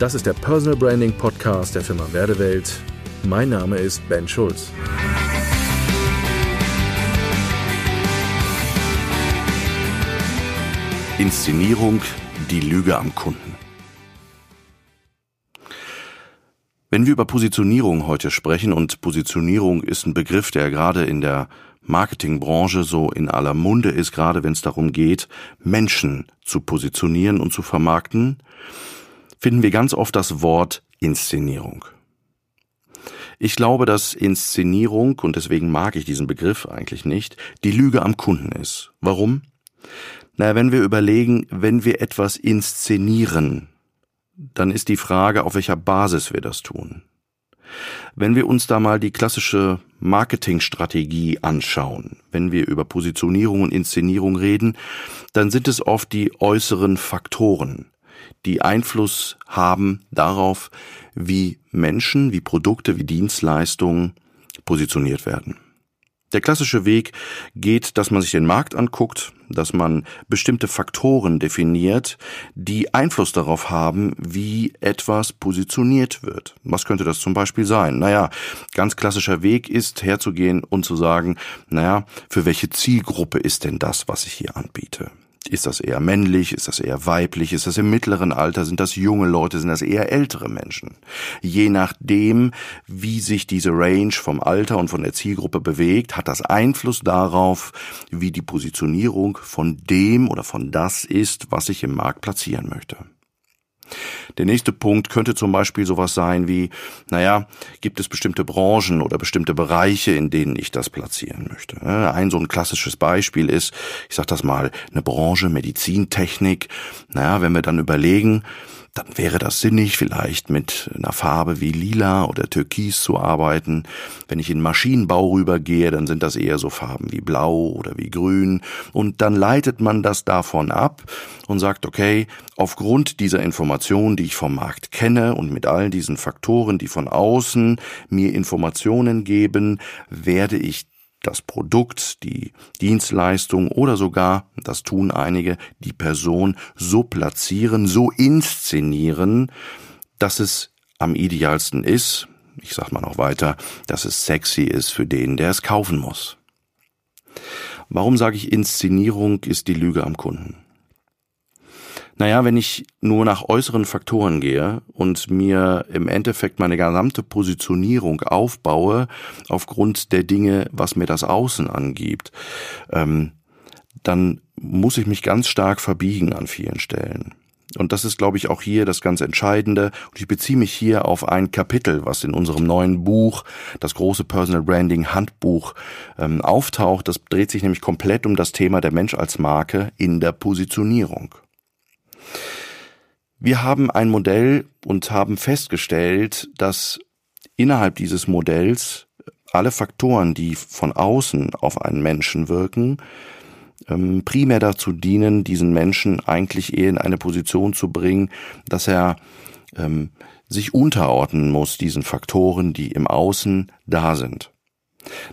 Das ist der Personal Branding Podcast der Firma Werdewelt. Mein Name ist Ben Schulz. Inszenierung, die Lüge am Kunden. Wenn wir über Positionierung heute sprechen, und Positionierung ist ein Begriff, der gerade in der Marketingbranche so in aller Munde ist, gerade wenn es darum geht, Menschen zu positionieren und zu vermarkten, finden wir ganz oft das Wort Inszenierung. Ich glaube, dass Inszenierung, und deswegen mag ich diesen Begriff eigentlich nicht, die Lüge am Kunden ist. Warum? Na, wenn wir überlegen, wenn wir etwas inszenieren, dann ist die Frage, auf welcher Basis wir das tun. Wenn wir uns da mal die klassische Marketingstrategie anschauen, wenn wir über Positionierung und Inszenierung reden, dann sind es oft die äußeren Faktoren, die Einfluss haben darauf, wie Menschen, wie Produkte, wie Dienstleistungen positioniert werden. Der klassische Weg geht, dass man sich den Markt anguckt, dass man bestimmte Faktoren definiert, die Einfluss darauf haben, wie etwas positioniert wird. Was könnte das zum Beispiel sein? Naja, ganz klassischer Weg ist herzugehen und zu sagen, naja, für welche Zielgruppe ist denn das, was ich hier anbiete? Ist das eher männlich? Ist das eher weiblich? Ist das im mittleren Alter? Sind das junge Leute? Sind das eher ältere Menschen? Je nachdem, wie sich diese Range vom Alter und von der Zielgruppe bewegt, hat das Einfluss darauf, wie die Positionierung von dem oder von das ist, was ich im Markt platzieren möchte. Der nächste Punkt könnte zum Beispiel sowas sein wie, naja, gibt es bestimmte Branchen oder bestimmte Bereiche, in denen ich das platzieren möchte. Ein so ein klassisches Beispiel ist, ich sag das mal, eine Branche Medizintechnik. Naja, wenn wir dann überlegen, dann wäre das sinnig, vielleicht mit einer Farbe wie lila oder türkis zu arbeiten. Wenn ich in Maschinenbau rübergehe, dann sind das eher so Farben wie blau oder wie grün. Und dann leitet man das davon ab und sagt, okay, aufgrund dieser Informationen, die ich vom Markt kenne und mit all diesen Faktoren, die von außen mir Informationen geben, werde ich das Produkt, die Dienstleistung oder sogar, das tun einige, die Person so platzieren, so inszenieren, dass es am idealsten ist, ich sag mal noch weiter, dass es sexy ist für den, der es kaufen muss. Warum sage ich Inszenierung ist die Lüge am Kunden? Naja, wenn ich nur nach äußeren Faktoren gehe und mir im Endeffekt meine gesamte Positionierung aufbaue aufgrund der Dinge, was mir das Außen angibt, ähm, dann muss ich mich ganz stark verbiegen an vielen Stellen. Und das ist, glaube ich, auch hier das ganz Entscheidende. Und ich beziehe mich hier auf ein Kapitel, was in unserem neuen Buch, das große Personal Branding Handbuch, ähm, auftaucht. Das dreht sich nämlich komplett um das Thema der Mensch als Marke in der Positionierung. Wir haben ein Modell und haben festgestellt, dass innerhalb dieses Modells alle Faktoren, die von außen auf einen Menschen wirken, ähm, primär dazu dienen, diesen Menschen eigentlich eher in eine Position zu bringen, dass er ähm, sich unterordnen muss diesen Faktoren, die im Außen da sind.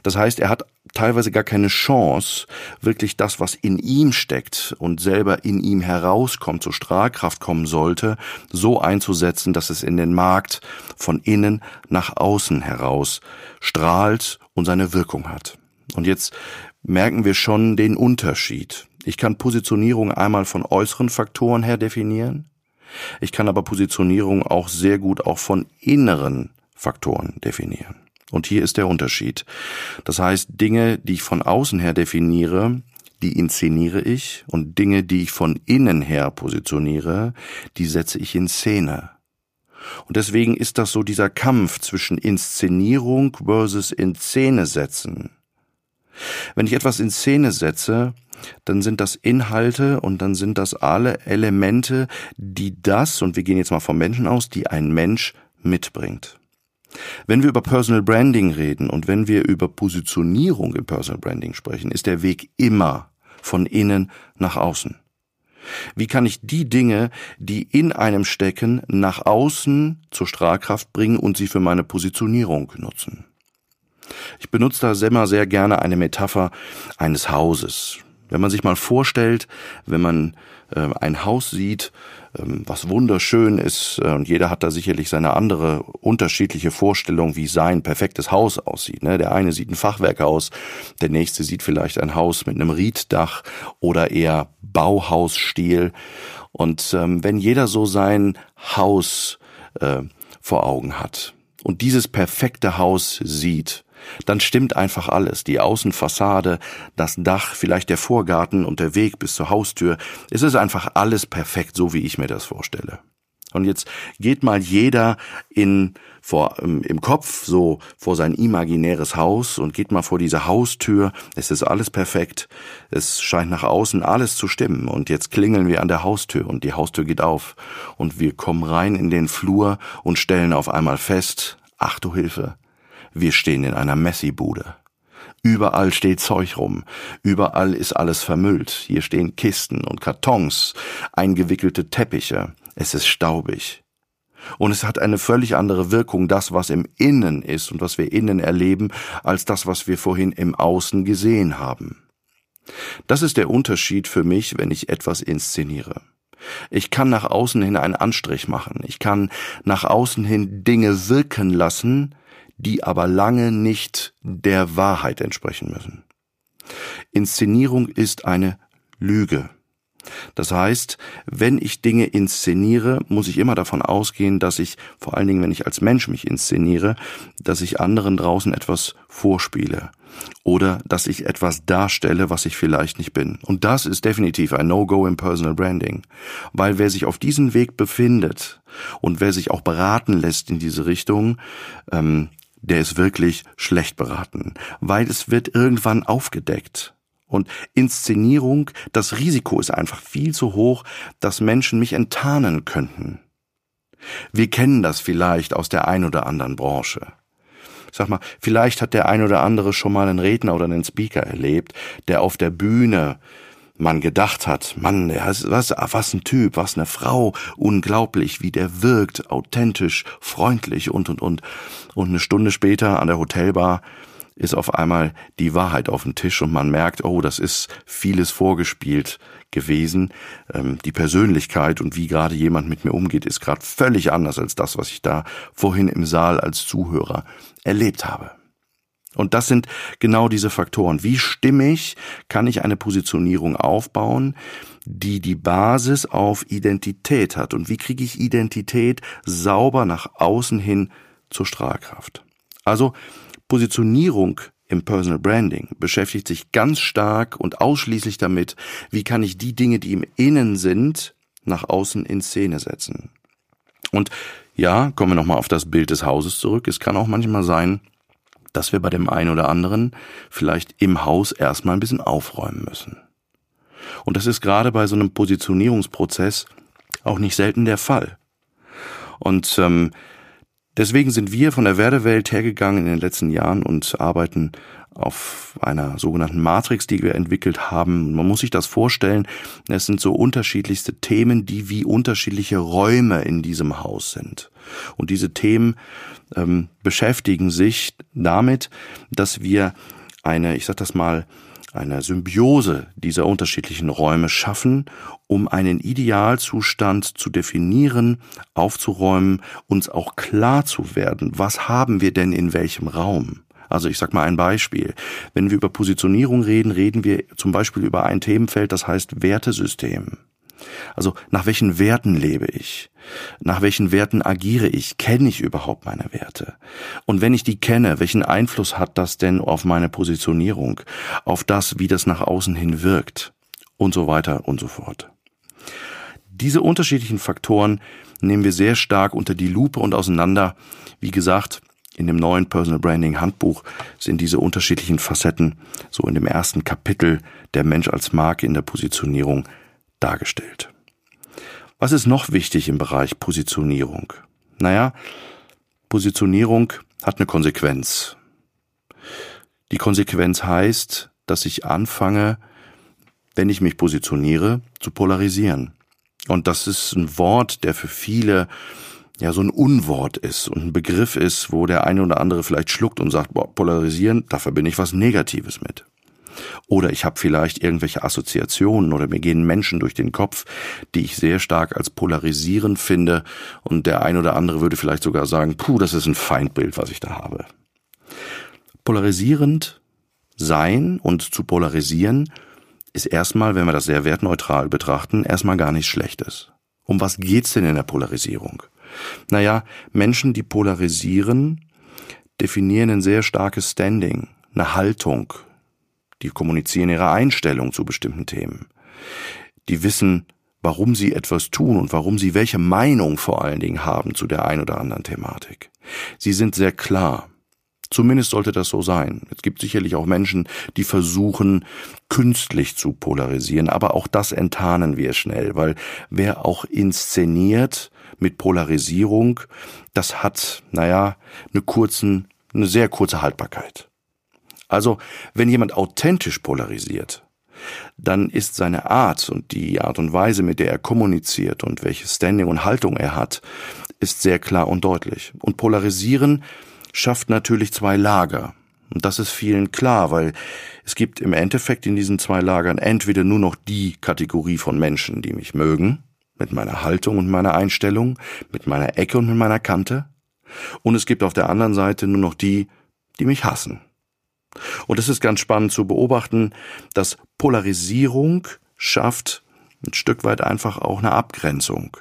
Das heißt, er hat teilweise gar keine Chance, wirklich das, was in ihm steckt und selber in ihm herauskommt, zur Strahlkraft kommen sollte, so einzusetzen, dass es in den Markt von innen nach außen heraus strahlt und seine Wirkung hat. Und jetzt merken wir schon den Unterschied. Ich kann Positionierung einmal von äußeren Faktoren her definieren. Ich kann aber Positionierung auch sehr gut auch von inneren Faktoren definieren. Und hier ist der Unterschied. Das heißt, Dinge, die ich von außen her definiere, die inszeniere ich und Dinge, die ich von innen her positioniere, die setze ich in Szene. Und deswegen ist das so dieser Kampf zwischen Inszenierung versus in Szene setzen. Wenn ich etwas in Szene setze, dann sind das Inhalte und dann sind das alle Elemente, die das, und wir gehen jetzt mal vom Menschen aus, die ein Mensch mitbringt. Wenn wir über Personal Branding reden und wenn wir über Positionierung im Personal Branding sprechen, ist der Weg immer von innen nach außen. Wie kann ich die Dinge, die in einem stecken, nach außen zur Strahlkraft bringen und sie für meine Positionierung nutzen? Ich benutze da immer sehr gerne eine Metapher eines Hauses. Wenn man sich mal vorstellt, wenn man ein Haus sieht, ähm, was wunderschön ist, äh, und jeder hat da sicherlich seine andere unterschiedliche Vorstellung, wie sein perfektes Haus aussieht. Ne? Der eine sieht ein Fachwerkhaus, der nächste sieht vielleicht ein Haus mit einem Rieddach oder eher Bauhausstil. Und ähm, wenn jeder so sein Haus äh, vor Augen hat und dieses perfekte Haus sieht, dann stimmt einfach alles. Die Außenfassade, das Dach, vielleicht der Vorgarten und der Weg bis zur Haustür. Es ist einfach alles perfekt, so wie ich mir das vorstelle. Und jetzt geht mal jeder in vor im, im Kopf so vor sein imaginäres Haus und geht mal vor diese Haustür. Es ist alles perfekt. Es scheint nach außen alles zu stimmen. Und jetzt klingeln wir an der Haustür und die Haustür geht auf und wir kommen rein in den Flur und stellen auf einmal fest: Ach du Hilfe! Wir stehen in einer Messi-Bude. Überall steht Zeug rum. Überall ist alles vermüllt. Hier stehen Kisten und Kartons, eingewickelte Teppiche. Es ist staubig. Und es hat eine völlig andere Wirkung, das, was im Innen ist und was wir innen erleben, als das, was wir vorhin im Außen gesehen haben. Das ist der Unterschied für mich, wenn ich etwas inszeniere. Ich kann nach außen hin einen Anstrich machen. Ich kann nach außen hin Dinge wirken lassen, die aber lange nicht der Wahrheit entsprechen müssen. Inszenierung ist eine Lüge. Das heißt, wenn ich Dinge inszeniere, muss ich immer davon ausgehen, dass ich, vor allen Dingen wenn ich als Mensch mich inszeniere, dass ich anderen draußen etwas vorspiele oder dass ich etwas darstelle, was ich vielleicht nicht bin. Und das ist definitiv ein No-Go im Personal Branding, weil wer sich auf diesem Weg befindet und wer sich auch beraten lässt in diese Richtung, ähm, der ist wirklich schlecht beraten, weil es wird irgendwann aufgedeckt. Und Inszenierung, das Risiko ist einfach viel zu hoch, dass Menschen mich enttarnen könnten. Wir kennen das vielleicht aus der ein oder anderen Branche. Sag mal, vielleicht hat der ein oder andere schon mal einen Redner oder einen Speaker erlebt, der auf der Bühne man gedacht hat, Mann, was, was ein Typ, was eine Frau, unglaublich, wie der wirkt, authentisch, freundlich und und und. Und eine Stunde später an der Hotelbar ist auf einmal die Wahrheit auf dem Tisch und man merkt, oh, das ist vieles vorgespielt gewesen. Ähm, die Persönlichkeit und wie gerade jemand mit mir umgeht, ist gerade völlig anders als das, was ich da vorhin im Saal als Zuhörer erlebt habe. Und das sind genau diese Faktoren. Wie stimmig kann ich eine Positionierung aufbauen, die die Basis auf Identität hat? Und wie kriege ich Identität sauber nach außen hin zur Strahlkraft? Also Positionierung im Personal Branding beschäftigt sich ganz stark und ausschließlich damit, wie kann ich die Dinge, die im Innen sind, nach außen in Szene setzen. Und ja, kommen wir nochmal auf das Bild des Hauses zurück. Es kann auch manchmal sein, dass wir bei dem einen oder anderen vielleicht im Haus erstmal ein bisschen aufräumen müssen. Und das ist gerade bei so einem Positionierungsprozess auch nicht selten der Fall. Und ähm, deswegen sind wir von der Werdewelt hergegangen in den letzten Jahren und arbeiten auf einer sogenannten Matrix, die wir entwickelt haben. Man muss sich das vorstellen, es sind so unterschiedlichste Themen, die wie unterschiedliche Räume in diesem Haus sind. Und diese Themen ähm, beschäftigen sich damit, dass wir eine, ich sag das mal, eine Symbiose dieser unterschiedlichen Räume schaffen, um einen Idealzustand zu definieren, aufzuräumen, uns auch klar zu werden, was haben wir denn in welchem Raum. Also ich sag mal ein Beispiel. Wenn wir über Positionierung reden, reden wir zum Beispiel über ein Themenfeld, das heißt Wertesystem. Also nach welchen Werten lebe ich? Nach welchen Werten agiere ich? Kenne ich überhaupt meine Werte? Und wenn ich die kenne, welchen Einfluss hat das denn auf meine Positionierung, auf das, wie das nach außen hin wirkt? Und so weiter und so fort. Diese unterschiedlichen Faktoren nehmen wir sehr stark unter die Lupe und auseinander. Wie gesagt, in dem neuen Personal Branding Handbuch sind diese unterschiedlichen Facetten so in dem ersten Kapitel der Mensch als Marke in der Positionierung dargestellt. Was ist noch wichtig im Bereich Positionierung? Naja, Positionierung hat eine Konsequenz. Die Konsequenz heißt, dass ich anfange, wenn ich mich positioniere, zu polarisieren. Und das ist ein Wort, der für viele ja so ein Unwort ist und ein Begriff ist, wo der eine oder andere vielleicht schluckt und sagt, boah, polarisieren, da verbinde ich was Negatives mit. Oder ich habe vielleicht irgendwelche Assoziationen oder mir gehen Menschen durch den Kopf, die ich sehr stark als polarisierend finde und der ein oder andere würde vielleicht sogar sagen, puh, das ist ein Feindbild, was ich da habe. Polarisierend sein und zu polarisieren ist erstmal, wenn wir das sehr wertneutral betrachten, erstmal gar nichts Schlechtes. Um was geht's denn in der Polarisierung? Naja, Menschen, die polarisieren, definieren ein sehr starkes Standing, eine Haltung. Die kommunizieren ihre Einstellung zu bestimmten Themen. Die wissen, warum sie etwas tun und warum sie welche Meinung vor allen Dingen haben zu der ein oder anderen Thematik. Sie sind sehr klar. Zumindest sollte das so sein. Es gibt sicherlich auch Menschen, die versuchen, künstlich zu polarisieren, aber auch das enttarnen wir schnell, weil wer auch inszeniert mit Polarisierung, das hat, naja, eine kurzen, eine sehr kurze Haltbarkeit. Also, wenn jemand authentisch polarisiert, dann ist seine Art und die Art und Weise, mit der er kommuniziert und welche Standing und Haltung er hat, ist sehr klar und deutlich. Und polarisieren schafft natürlich zwei Lager. Und das ist vielen klar, weil es gibt im Endeffekt in diesen zwei Lagern entweder nur noch die Kategorie von Menschen, die mich mögen, mit meiner Haltung und meiner Einstellung, mit meiner Ecke und mit meiner Kante, und es gibt auf der anderen Seite nur noch die, die mich hassen. Und es ist ganz spannend zu beobachten, dass Polarisierung schafft ein Stück weit einfach auch eine Abgrenzung.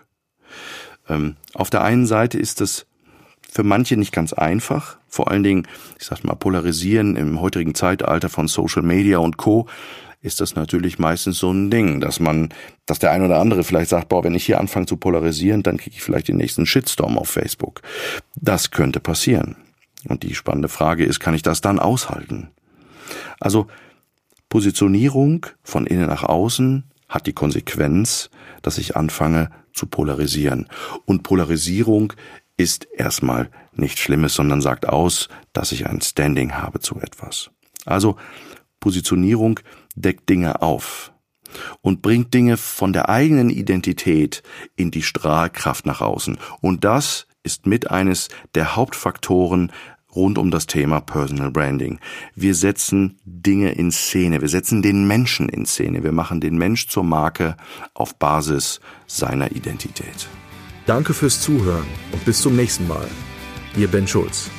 Ähm, auf der einen Seite ist es für manche nicht ganz einfach. Vor allen Dingen, ich sag mal, polarisieren im heutigen Zeitalter von Social Media und Co. ist das natürlich meistens so ein Ding, dass man, dass der ein oder andere vielleicht sagt, boah, wenn ich hier anfange zu polarisieren, dann kriege ich vielleicht den nächsten Shitstorm auf Facebook. Das könnte passieren. Und die spannende Frage ist, kann ich das dann aushalten? Also, Positionierung von innen nach außen hat die Konsequenz, dass ich anfange zu polarisieren. Und Polarisierung ist erstmal nichts Schlimmes, sondern sagt aus, dass ich ein Standing habe zu etwas. Also Positionierung deckt Dinge auf und bringt Dinge von der eigenen Identität in die Strahlkraft nach außen. Und das ist mit eines der Hauptfaktoren rund um das Thema Personal Branding. Wir setzen Dinge in Szene, wir setzen den Menschen in Szene, wir machen den Mensch zur Marke auf Basis seiner Identität. Danke fürs Zuhören und bis zum nächsten Mal. Ihr Ben Schulz.